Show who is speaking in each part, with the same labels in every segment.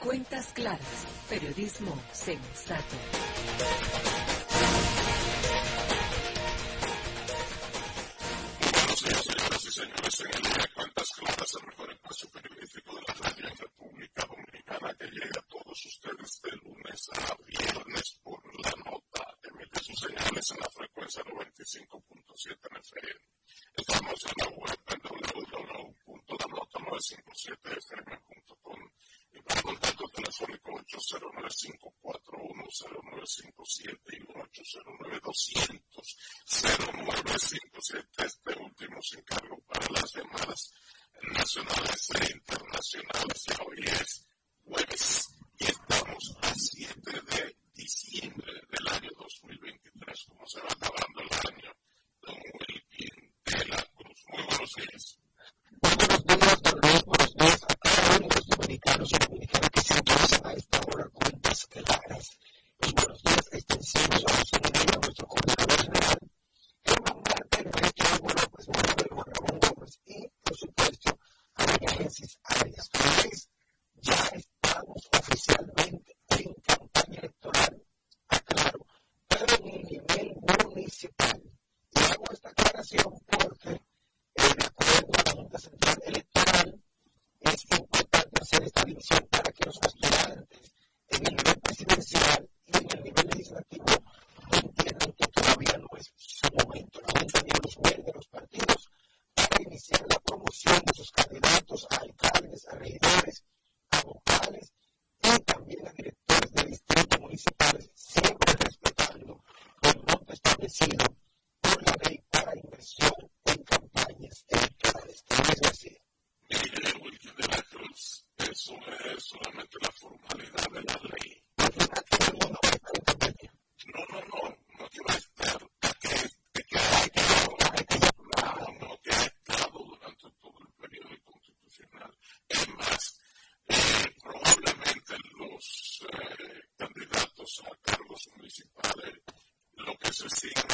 Speaker 1: Cuentas claras, periodismo sensato.
Speaker 2: seeing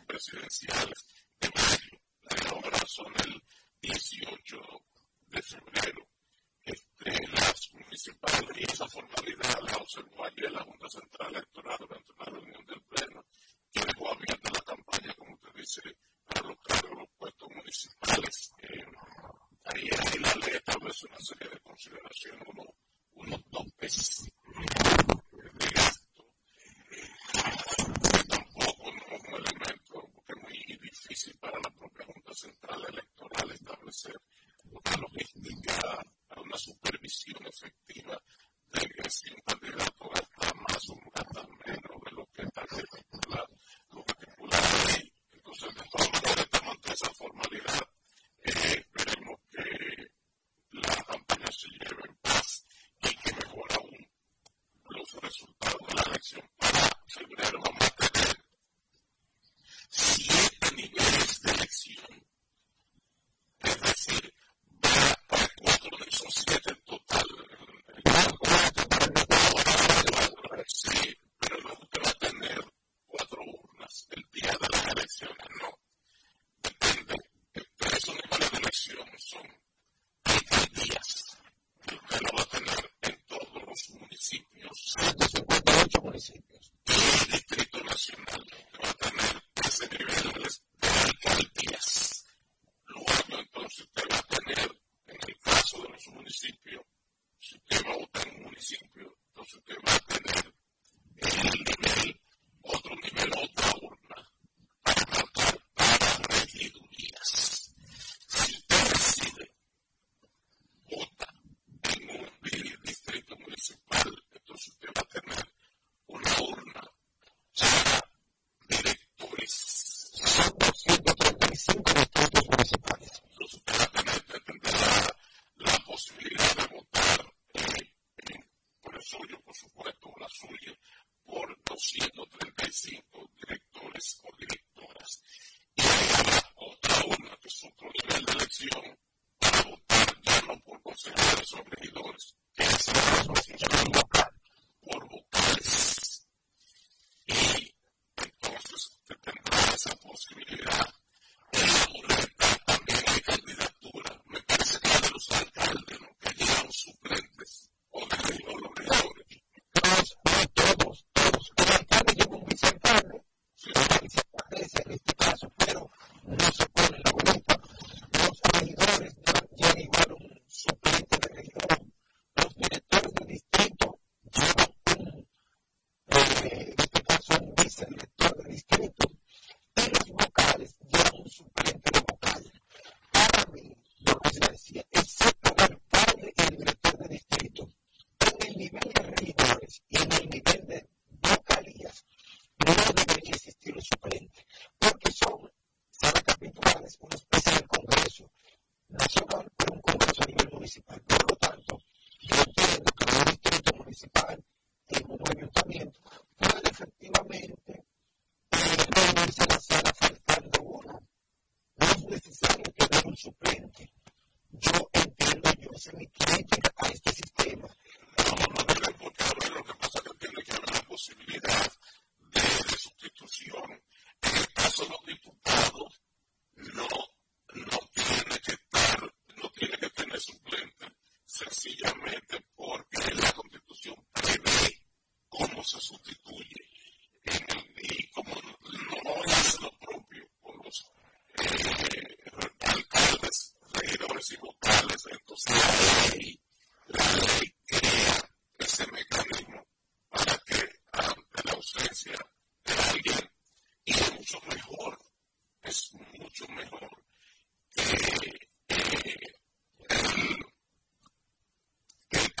Speaker 2: presidenciales de mayo. La gran son el 18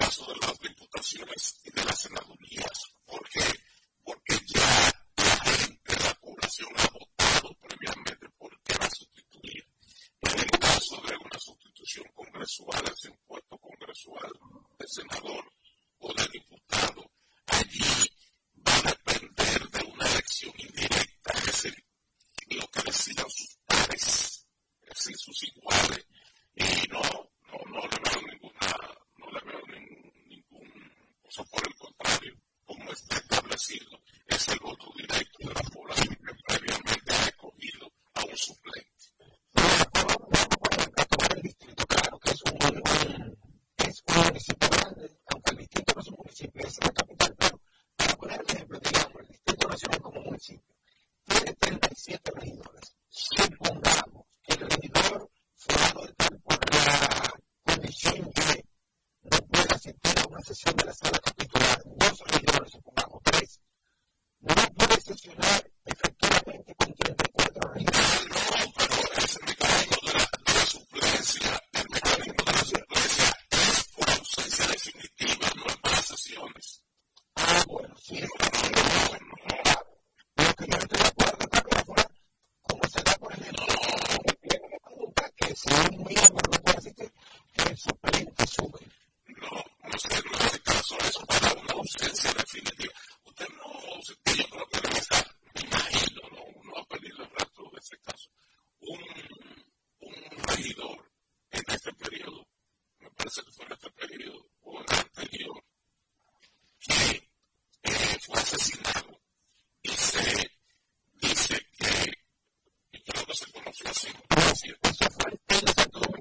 Speaker 2: las dos condiciones,
Speaker 3: o la muerte del titular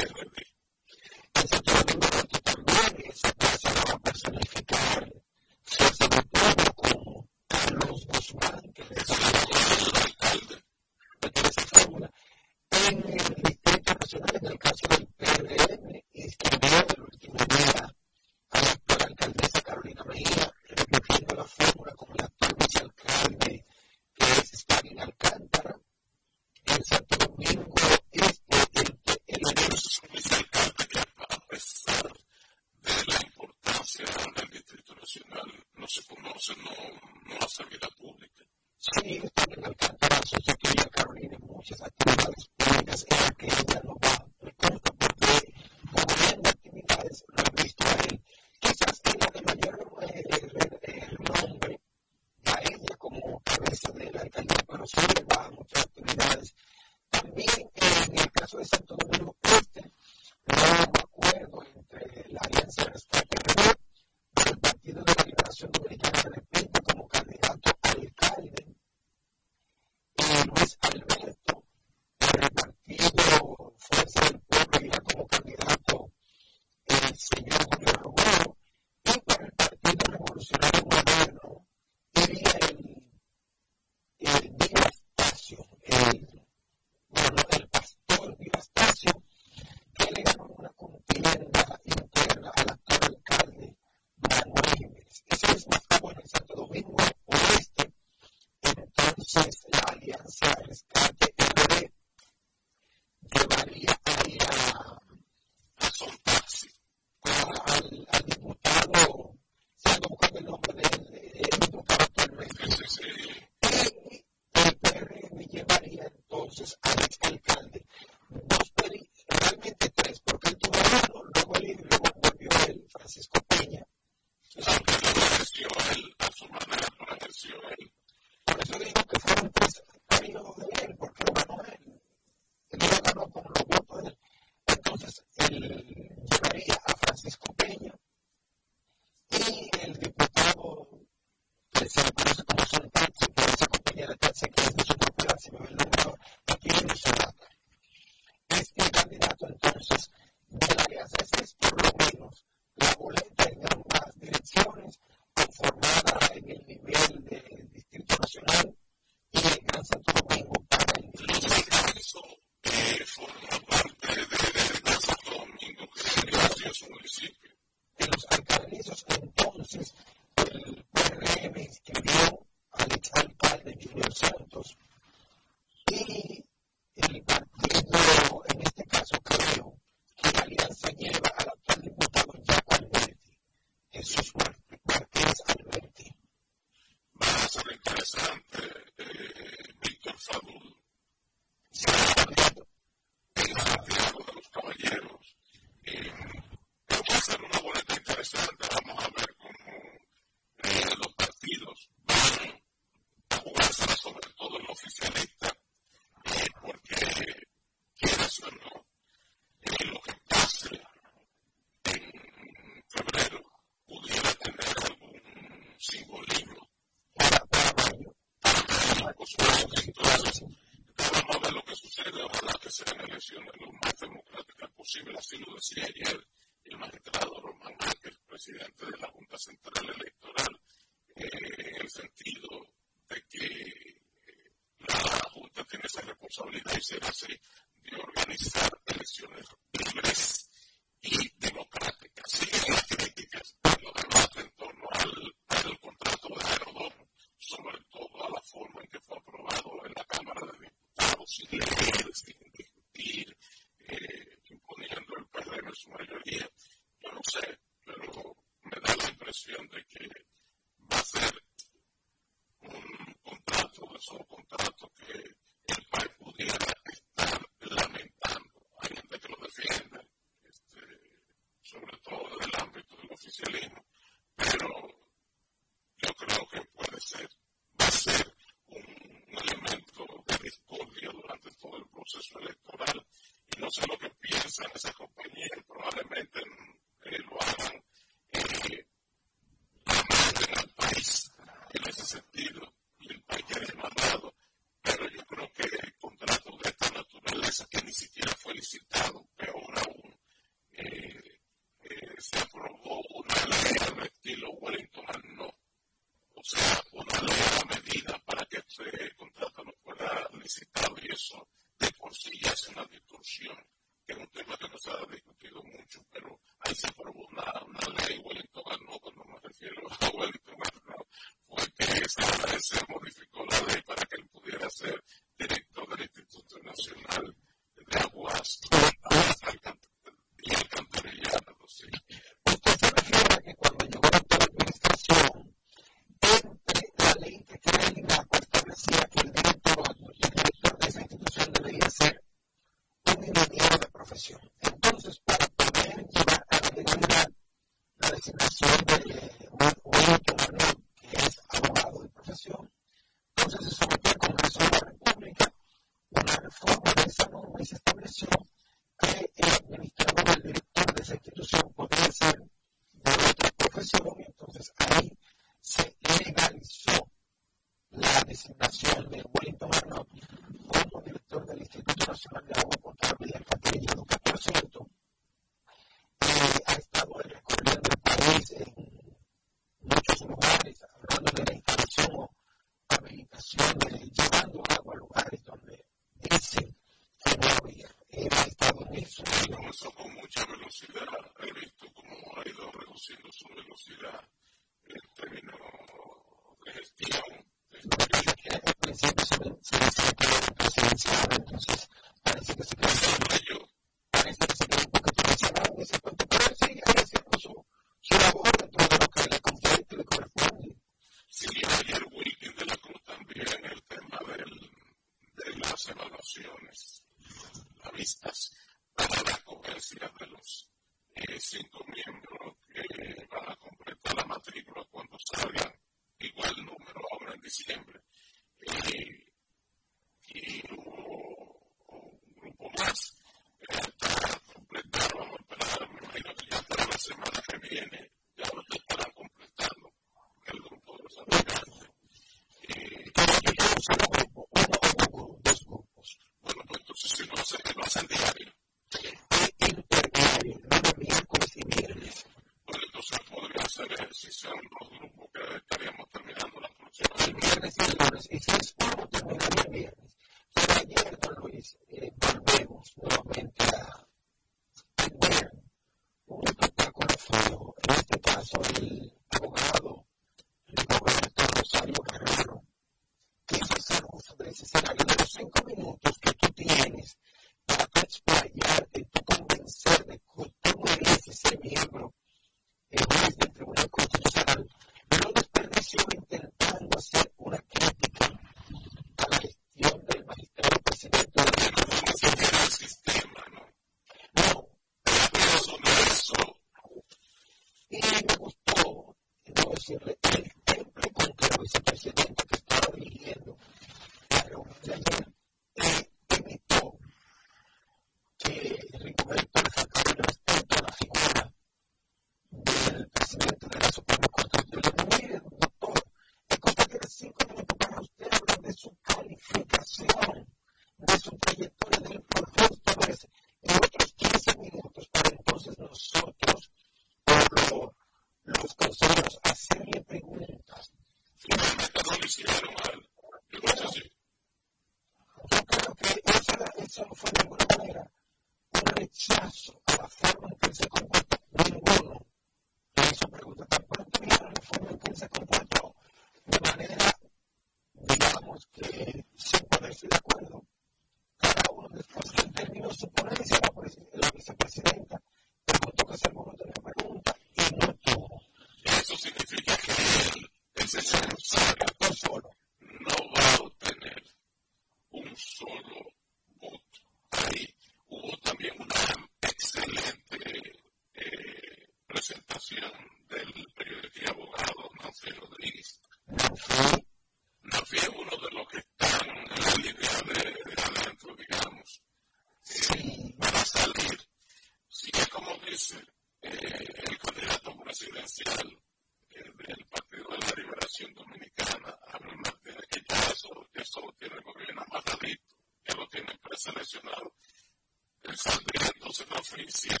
Speaker 2: esa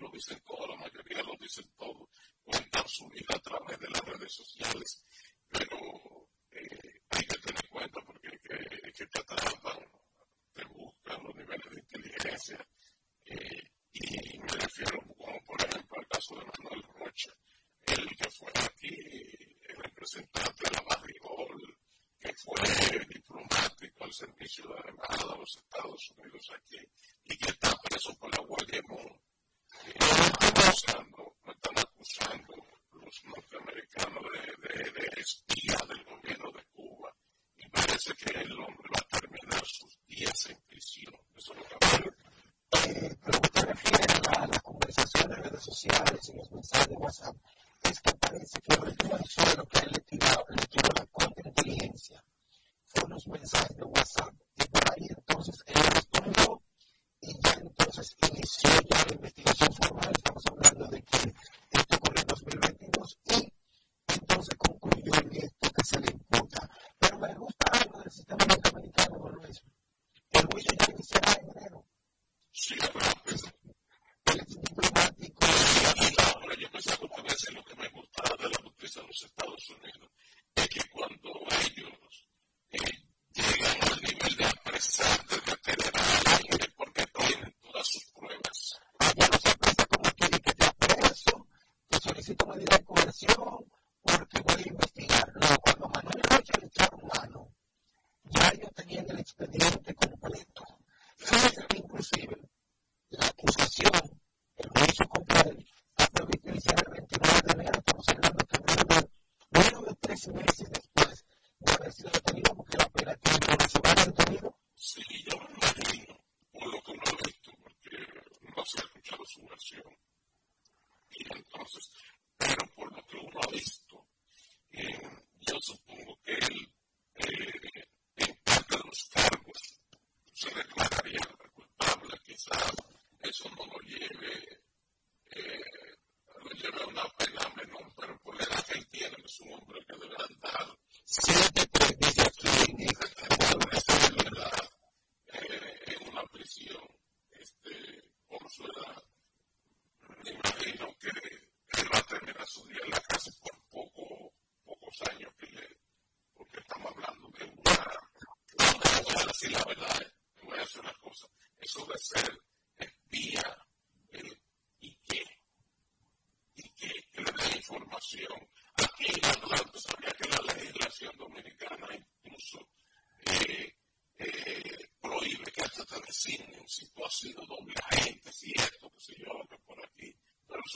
Speaker 2: lo dicen todos, la mayoría lo dicen todos, cuentan su vida a través de las redes sociales.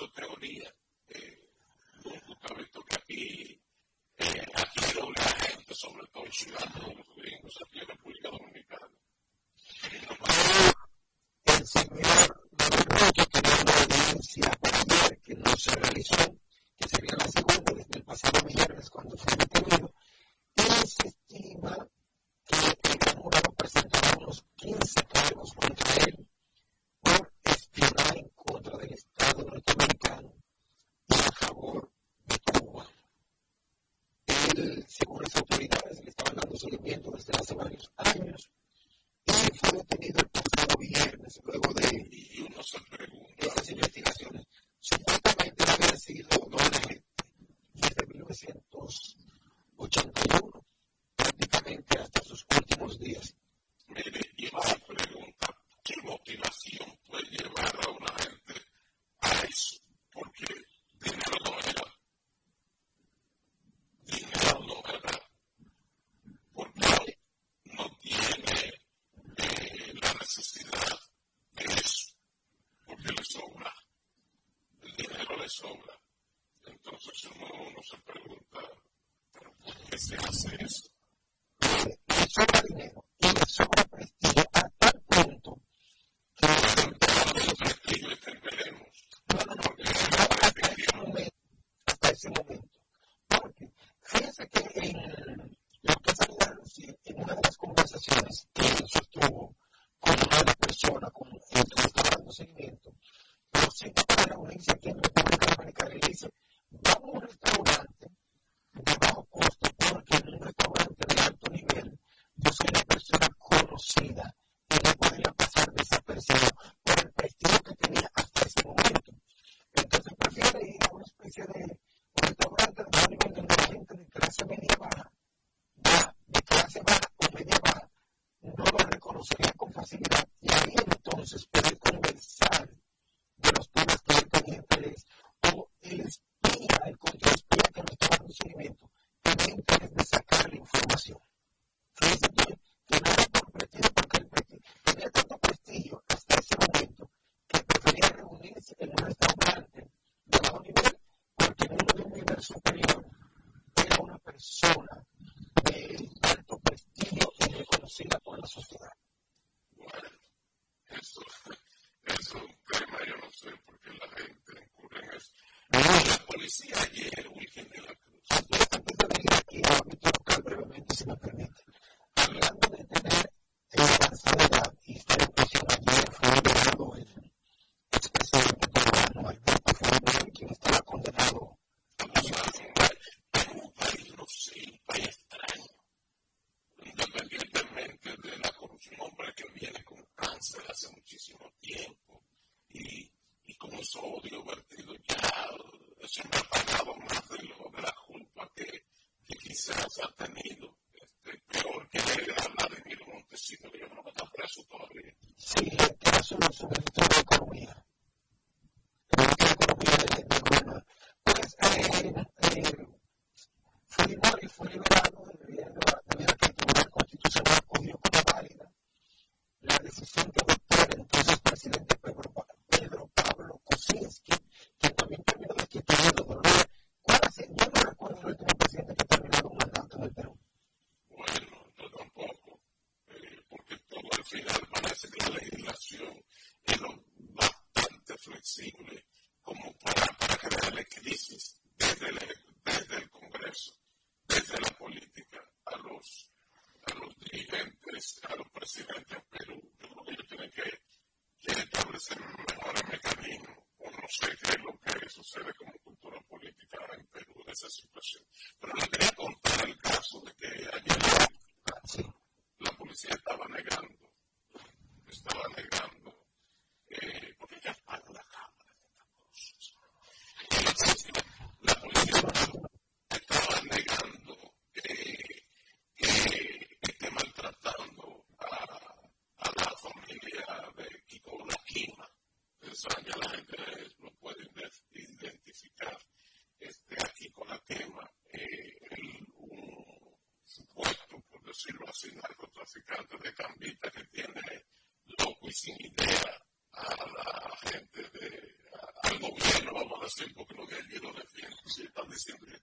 Speaker 2: su teoría esa familia, si no lo a fin de cuentas,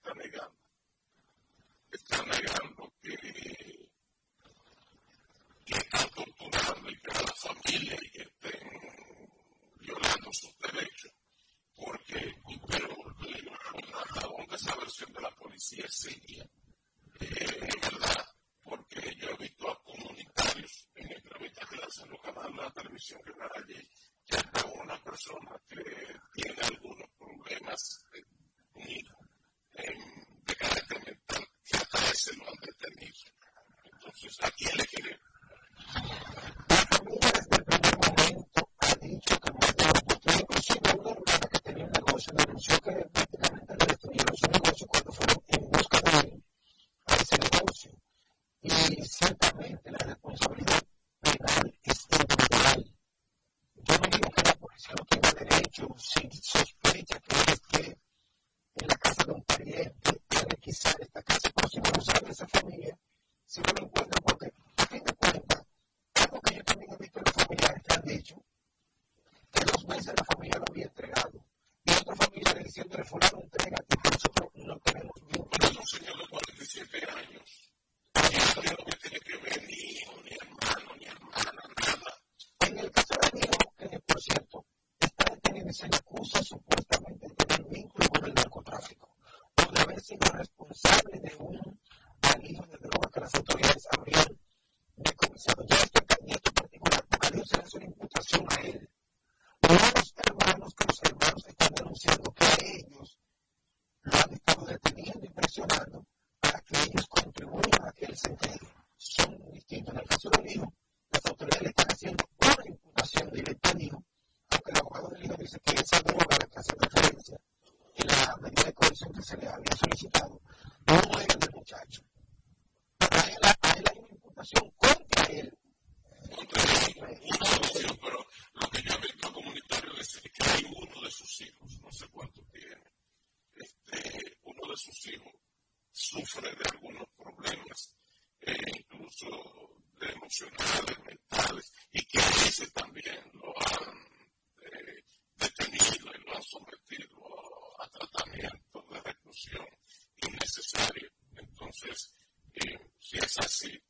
Speaker 2: fussy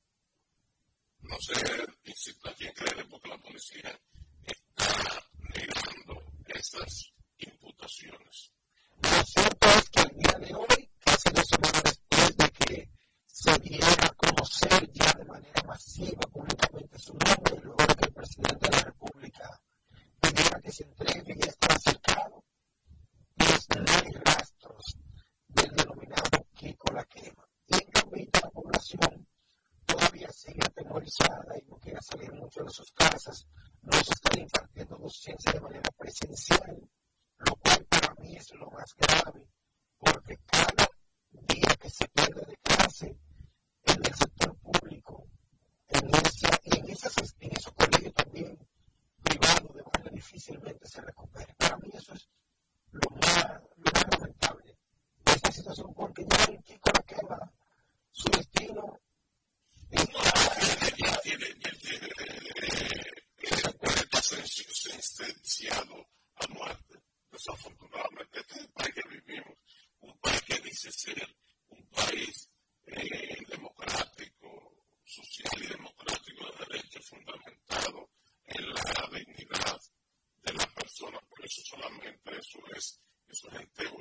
Speaker 2: usted coge eso,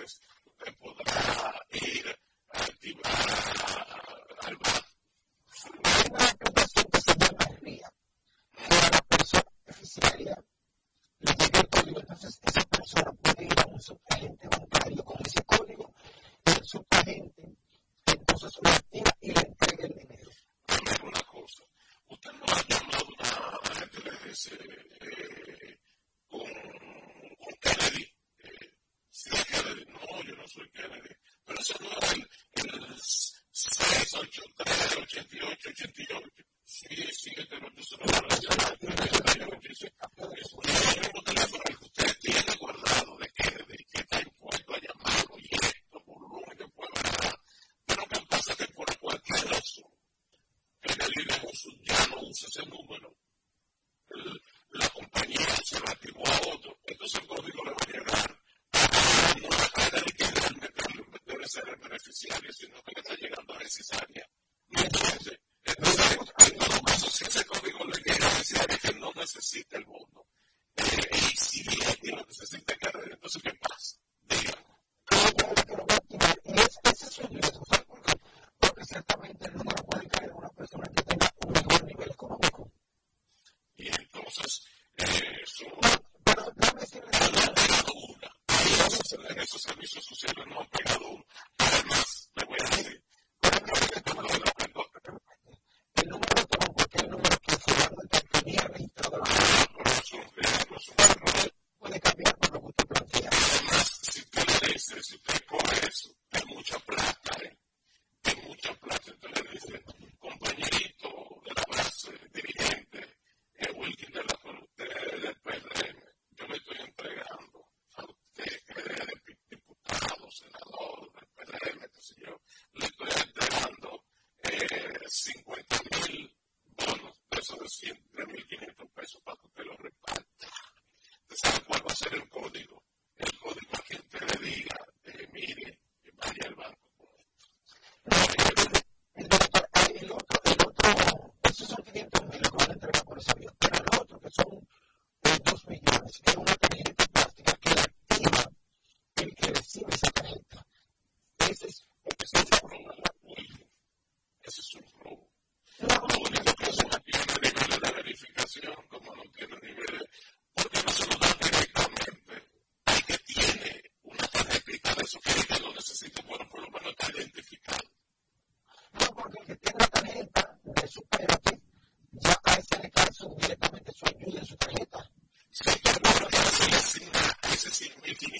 Speaker 2: interest if, if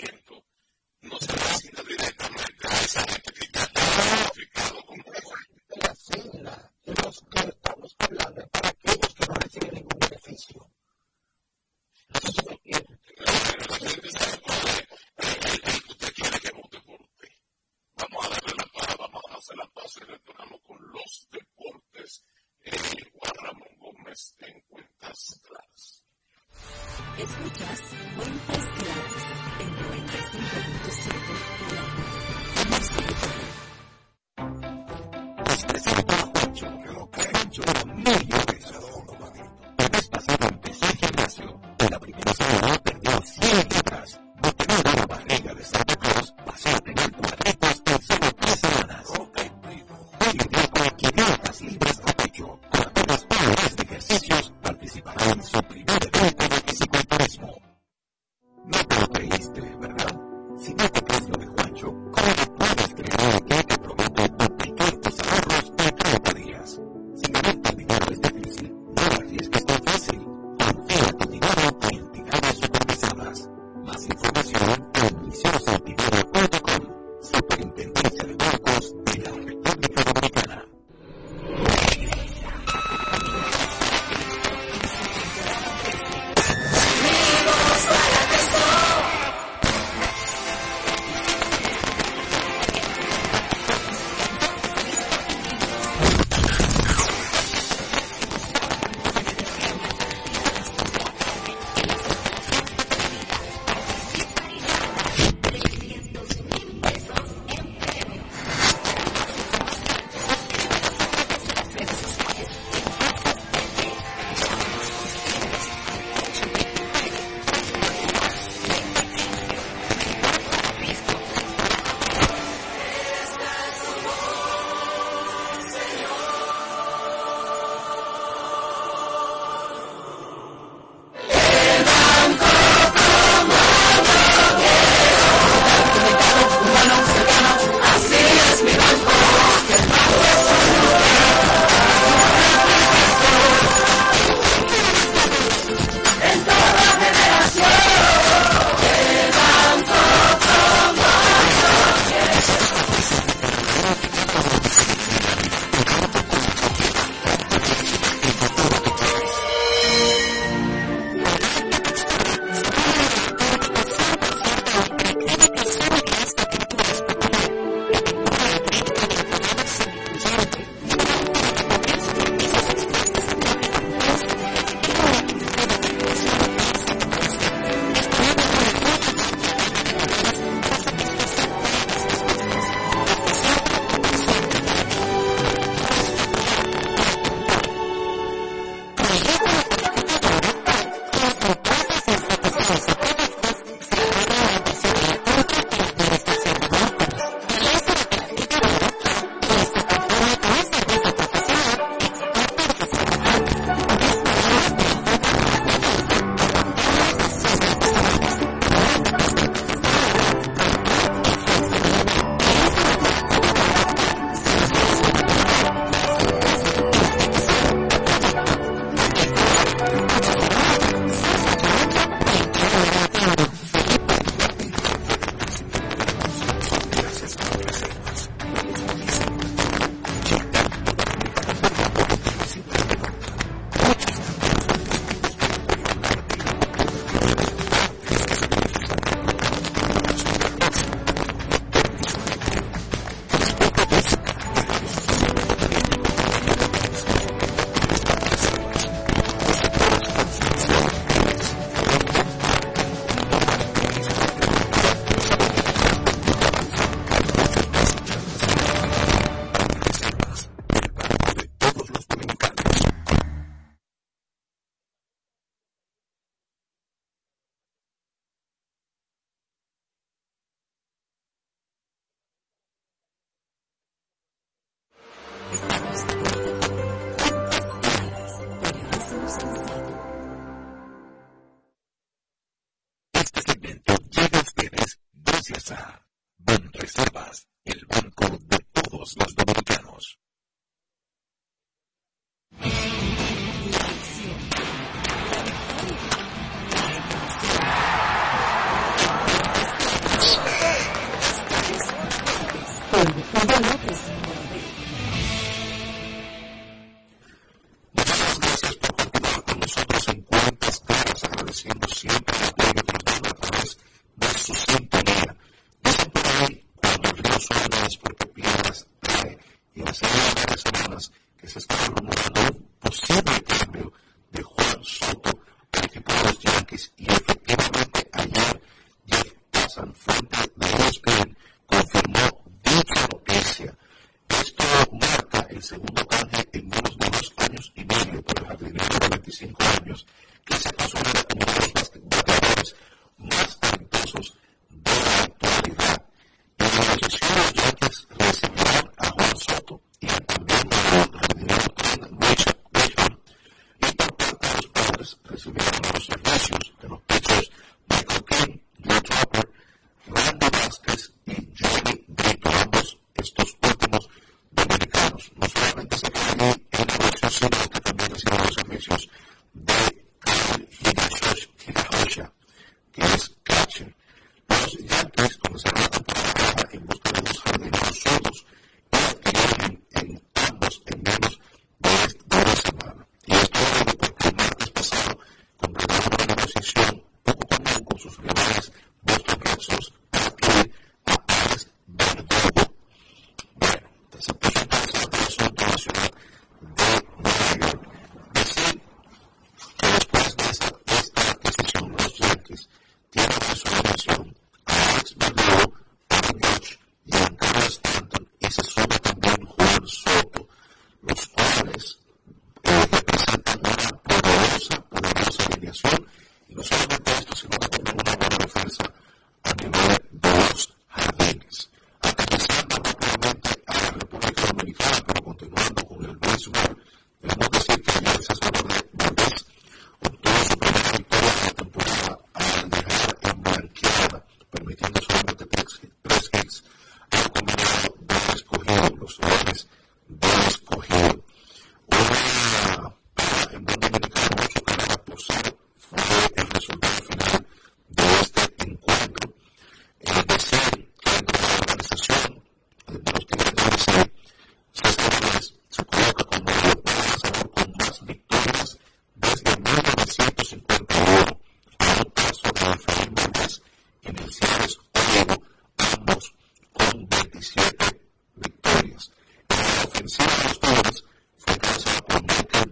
Speaker 4: can see those things focus on making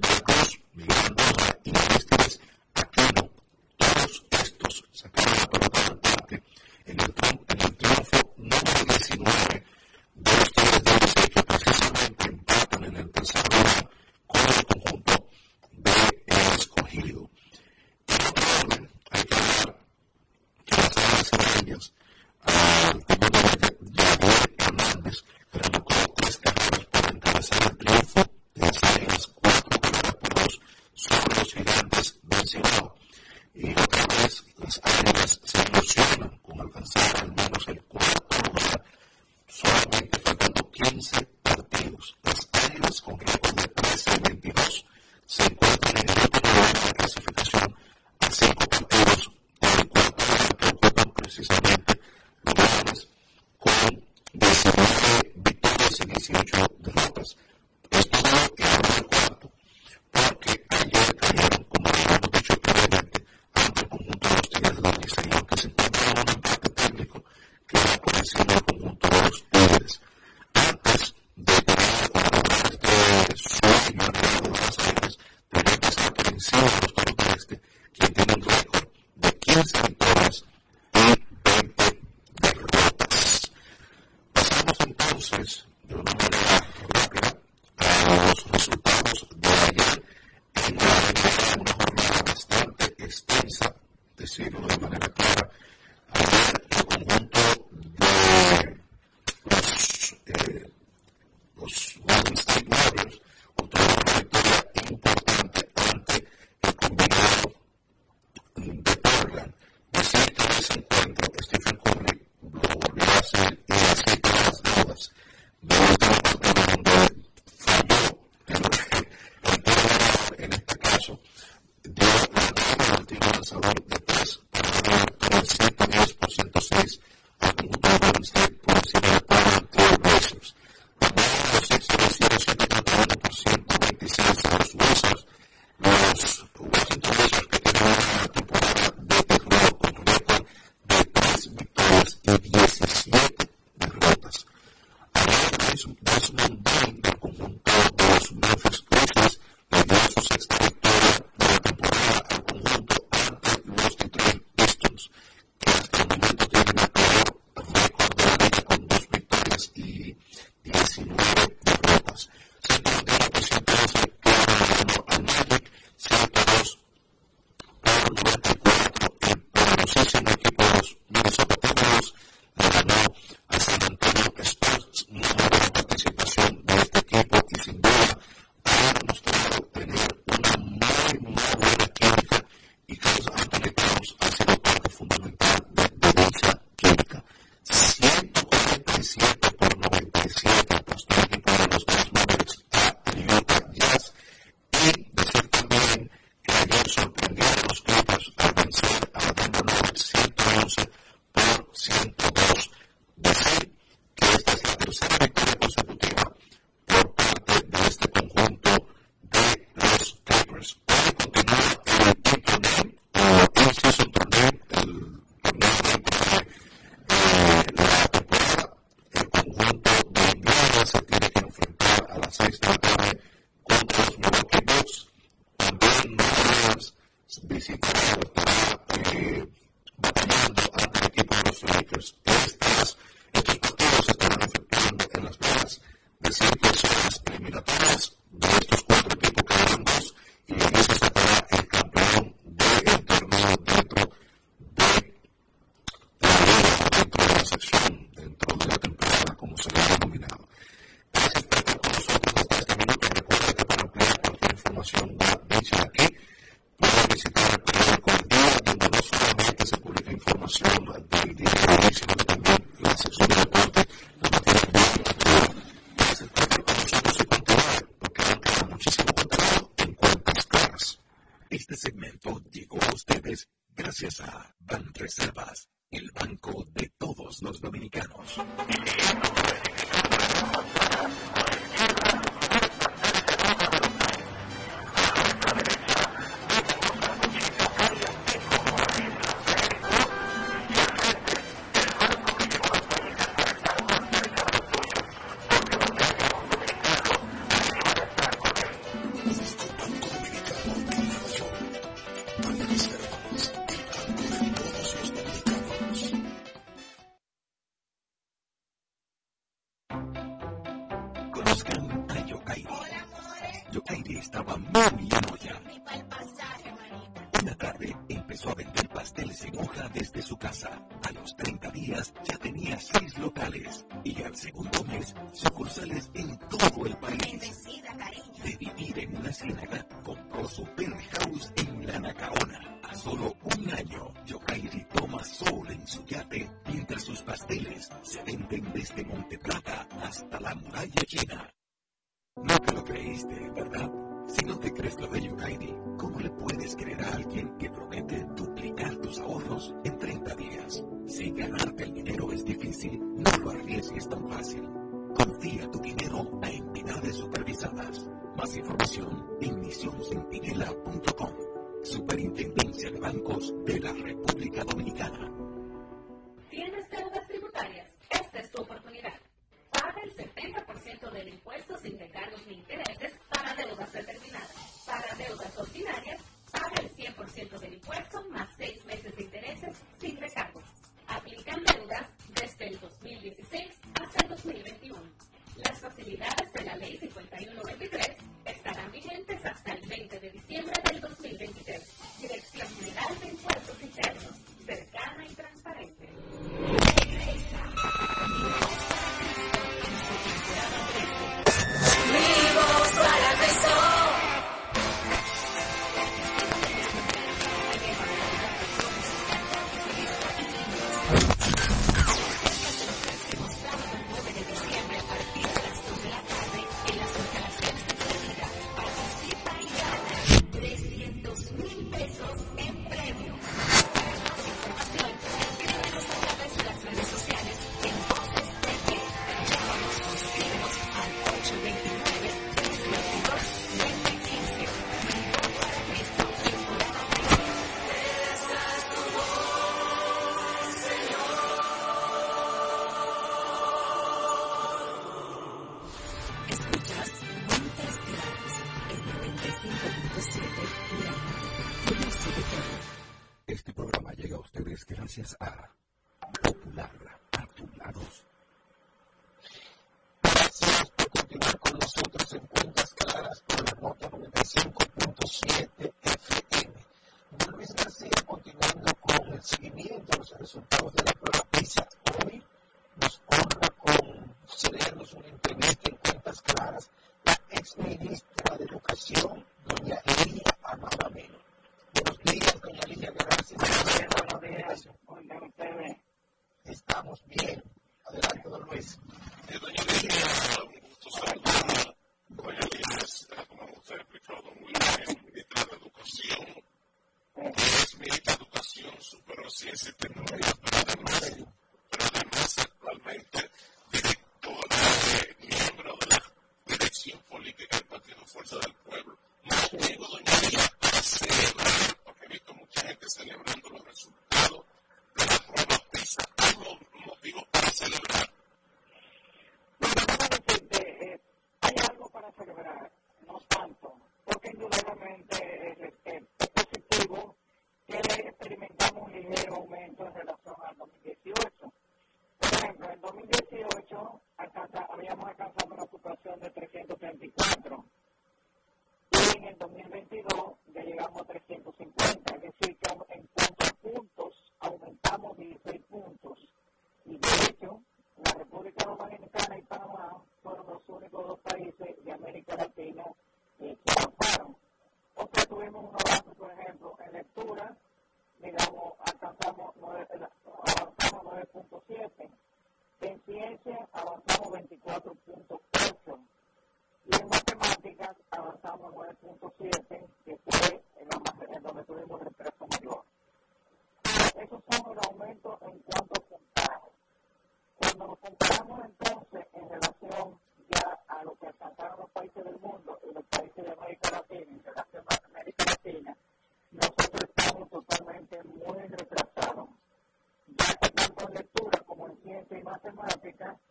Speaker 5: Africa.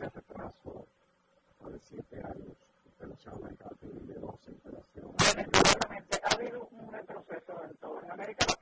Speaker 6: ese retraso de 7 años relación a América Latina y de 12 en relación.
Speaker 5: Lamentablemente ha habido un retroceso en todo. En América Latina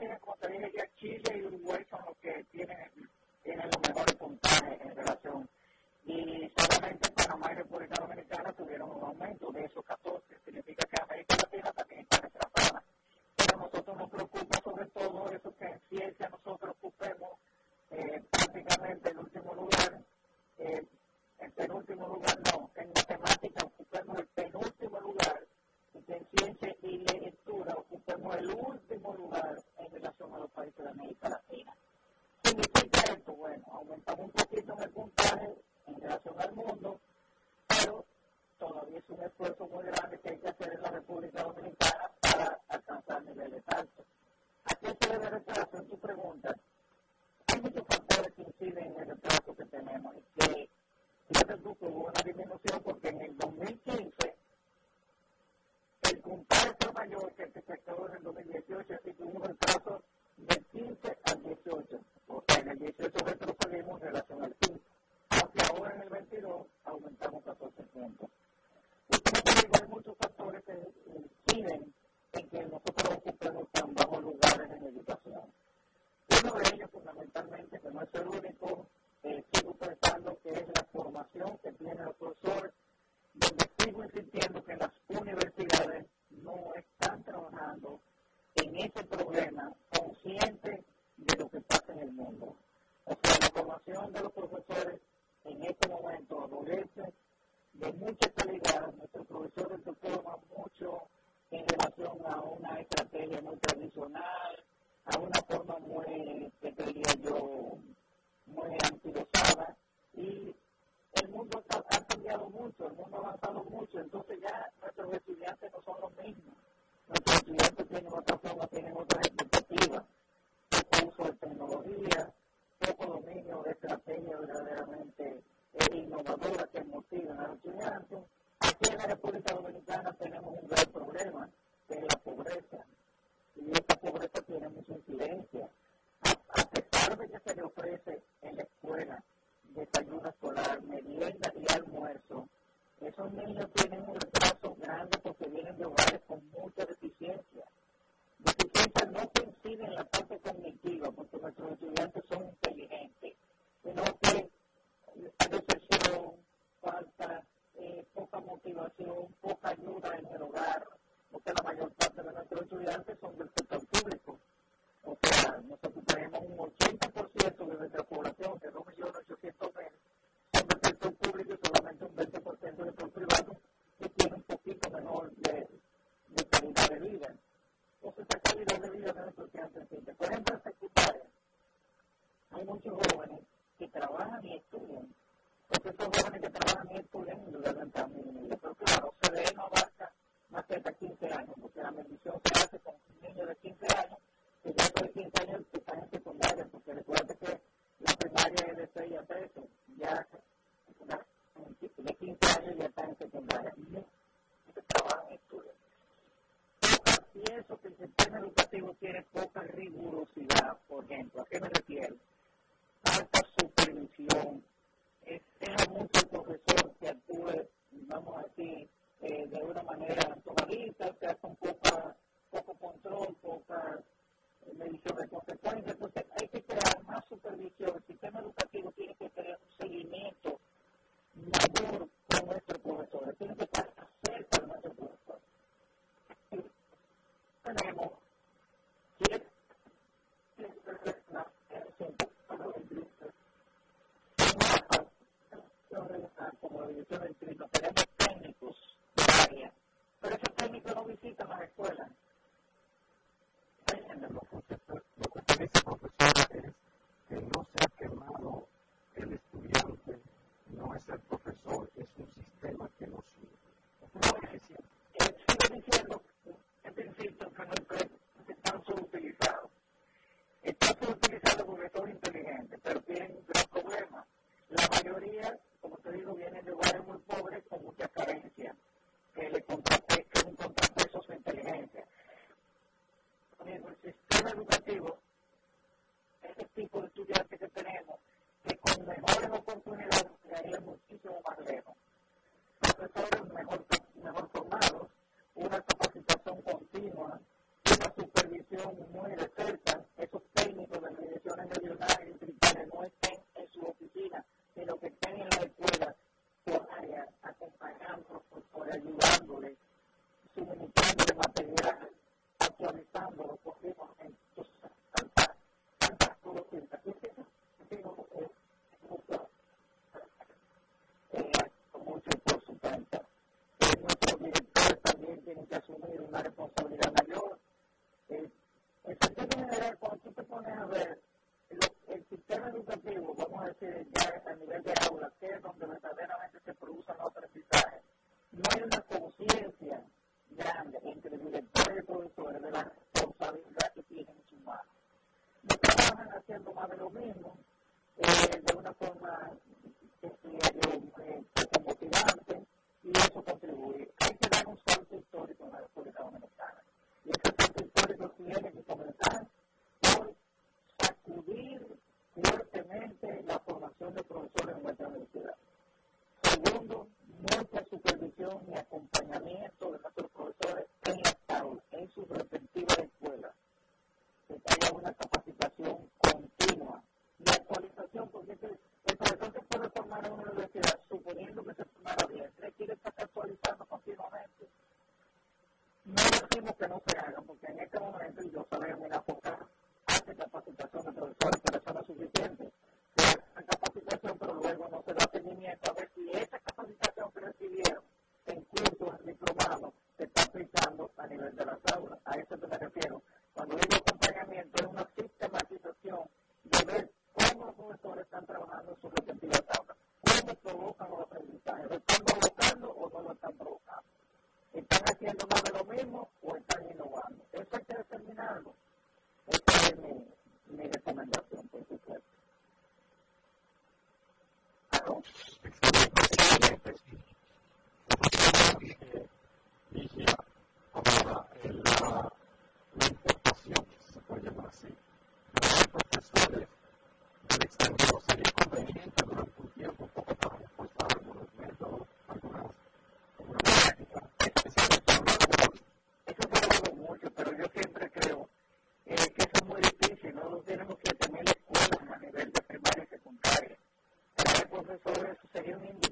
Speaker 5: como te y al mismo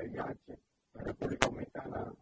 Speaker 6: per viaggi, la Repubblica Dominicana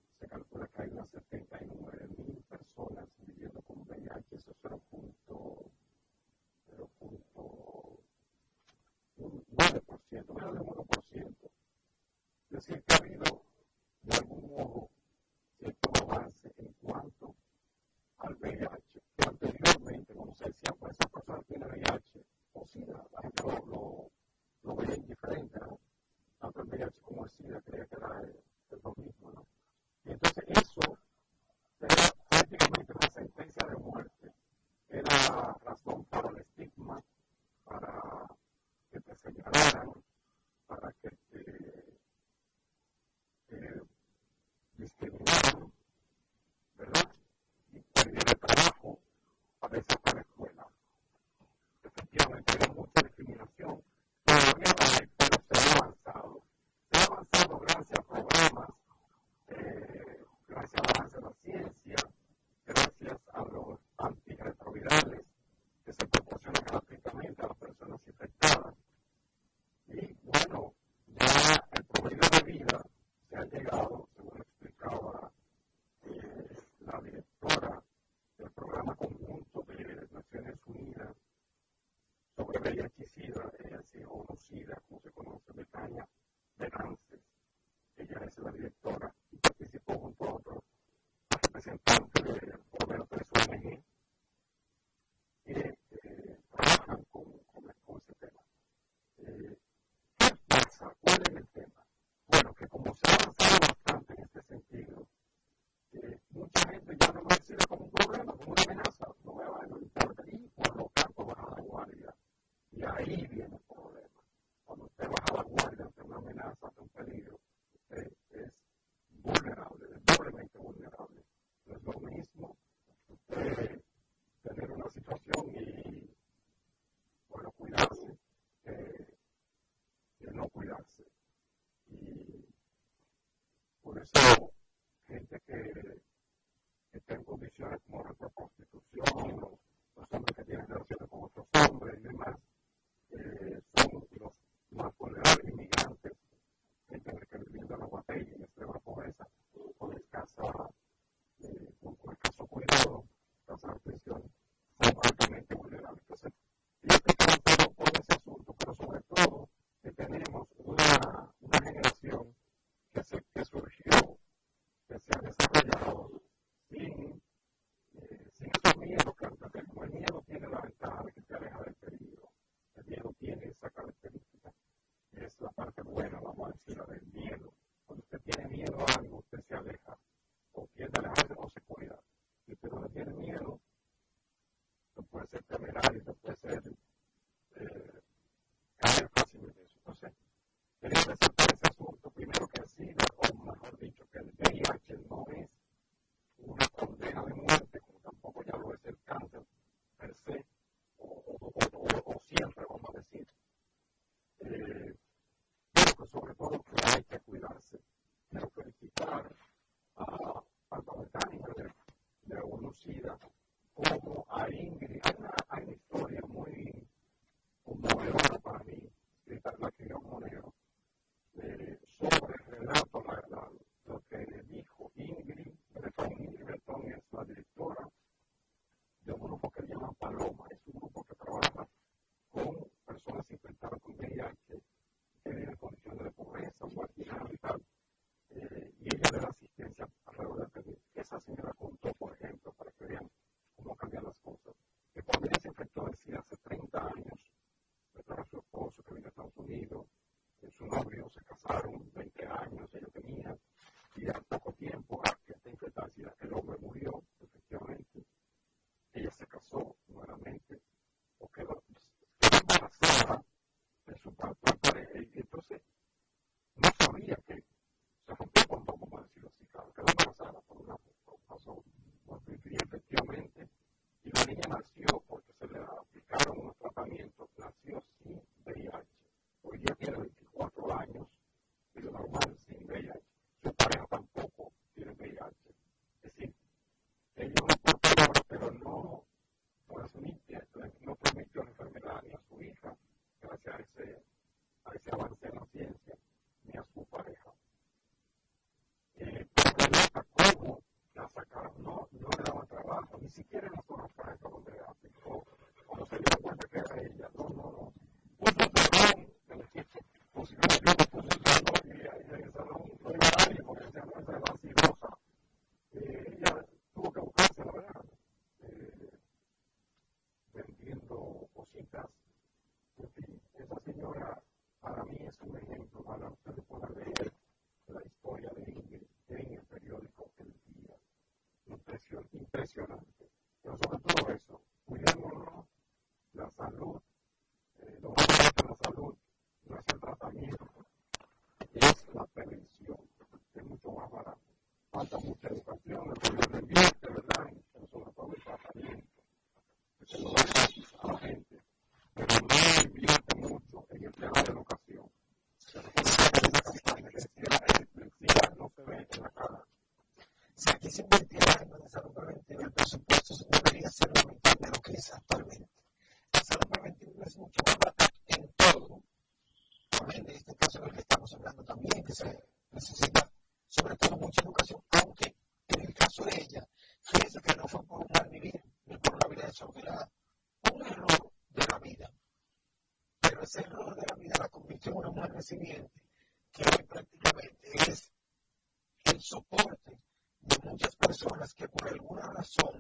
Speaker 6: conocida, como se conoce, Betania Benances. Ella es la directora y participó junto a otros representantes de por lo menos tres ONG que eh, trabajan con, con, con, ese tema. Eh, ¿Qué pasa? ¿Cuál es el tema? Bueno, que como se ha avanzado bastante en este sentido, eh, mucha gente ya no lo decide como un problema, como una amenaza, no me van a necesitar de ahí por los campos baja la guardia. Y ahí caralho, infectados con VIH, que viven en condiciones de pobreza, muerte y tal. Eh, y ella le da asistencia alrededor de Esa señora impresionante. Pero sobre todo eso, cuidémonos la salud, eh, lo más importante de la salud no es el tratamiento, es la prevención, que es mucho más barato. Falta mucha educación, el gobierno invierte, ¿verdad?, pero sobre todo el tratamiento, que se lo da a la gente, pero no invierte mucho en el tema de educación. Se recuerda una se no se ve en la cara.
Speaker 3: O sea, que siempre siguiente, que prácticamente es el soporte de muchas personas que por alguna razón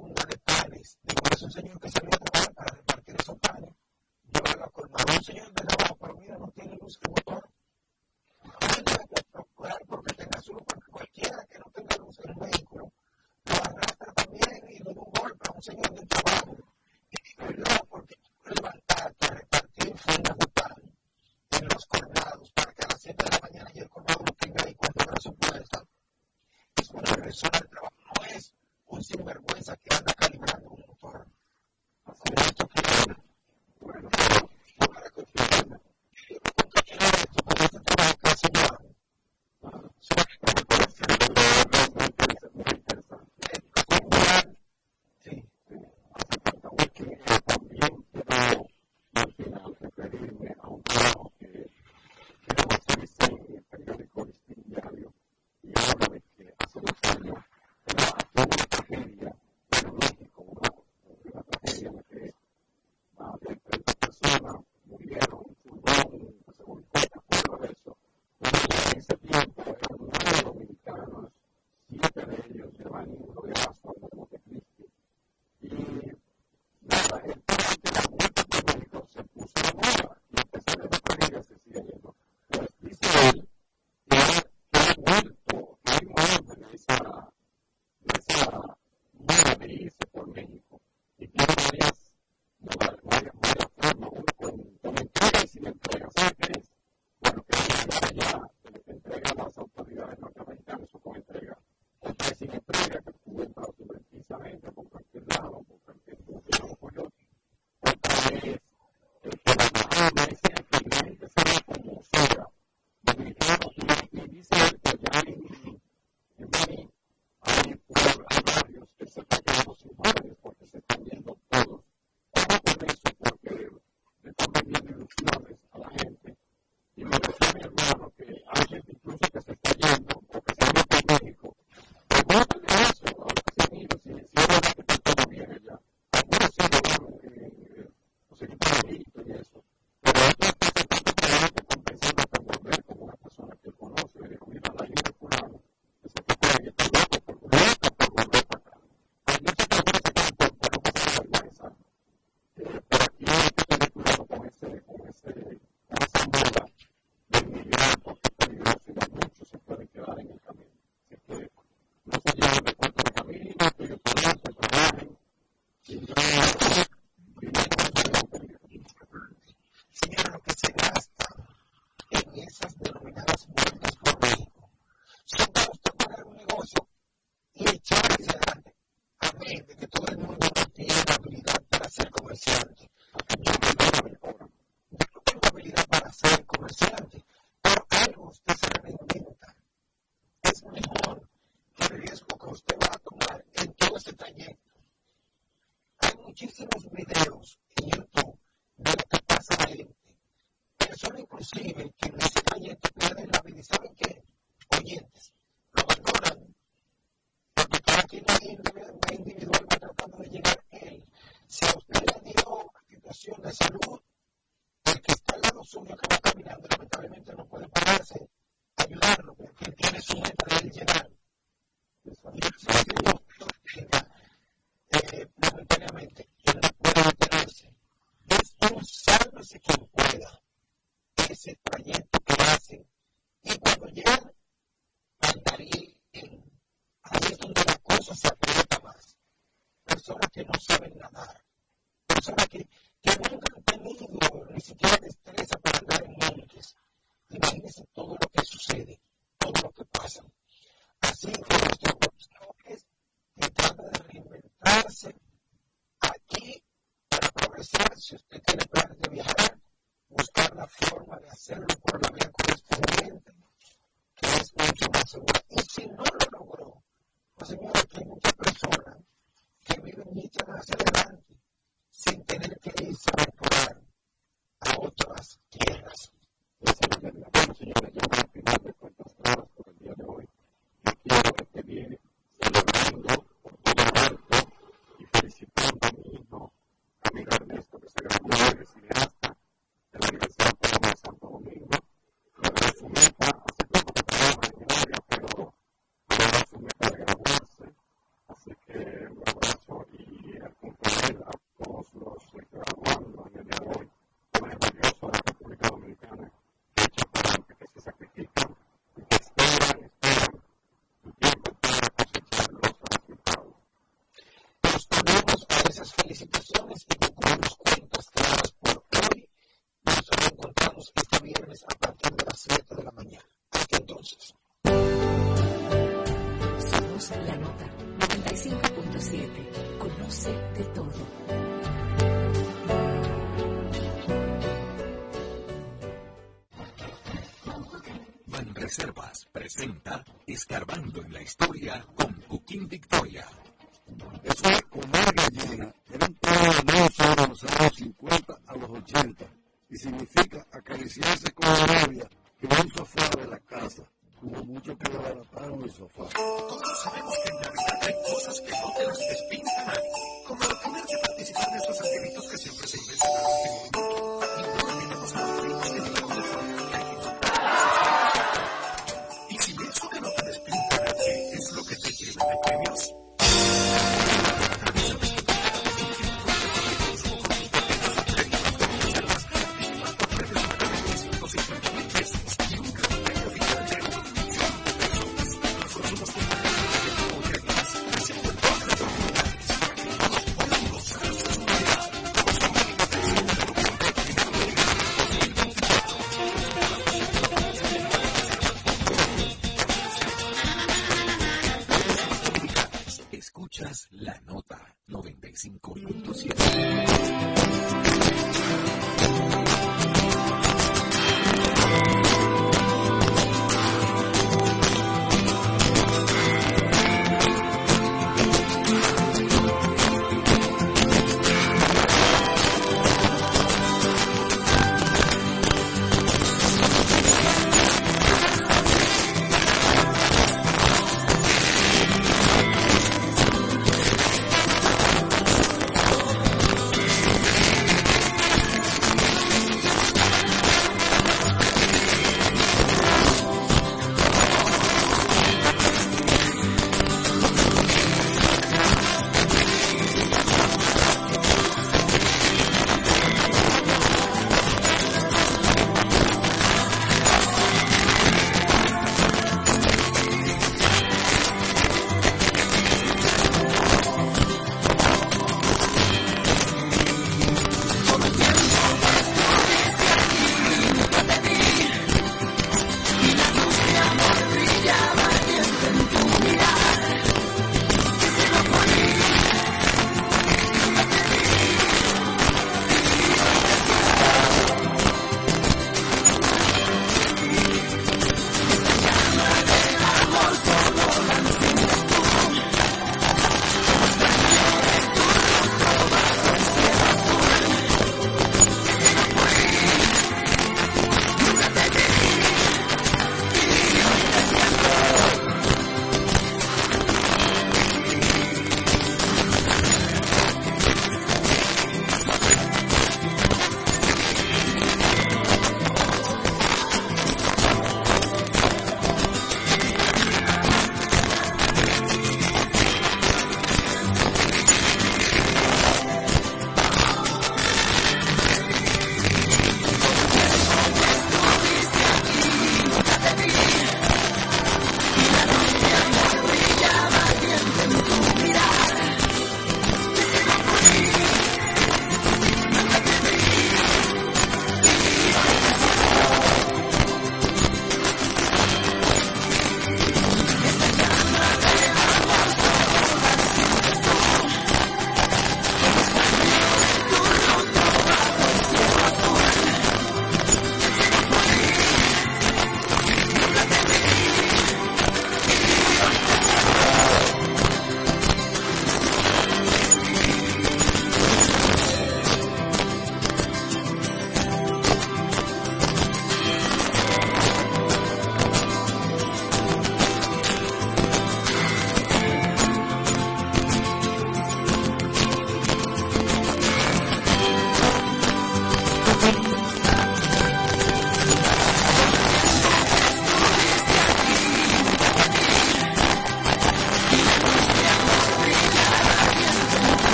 Speaker 3: forward.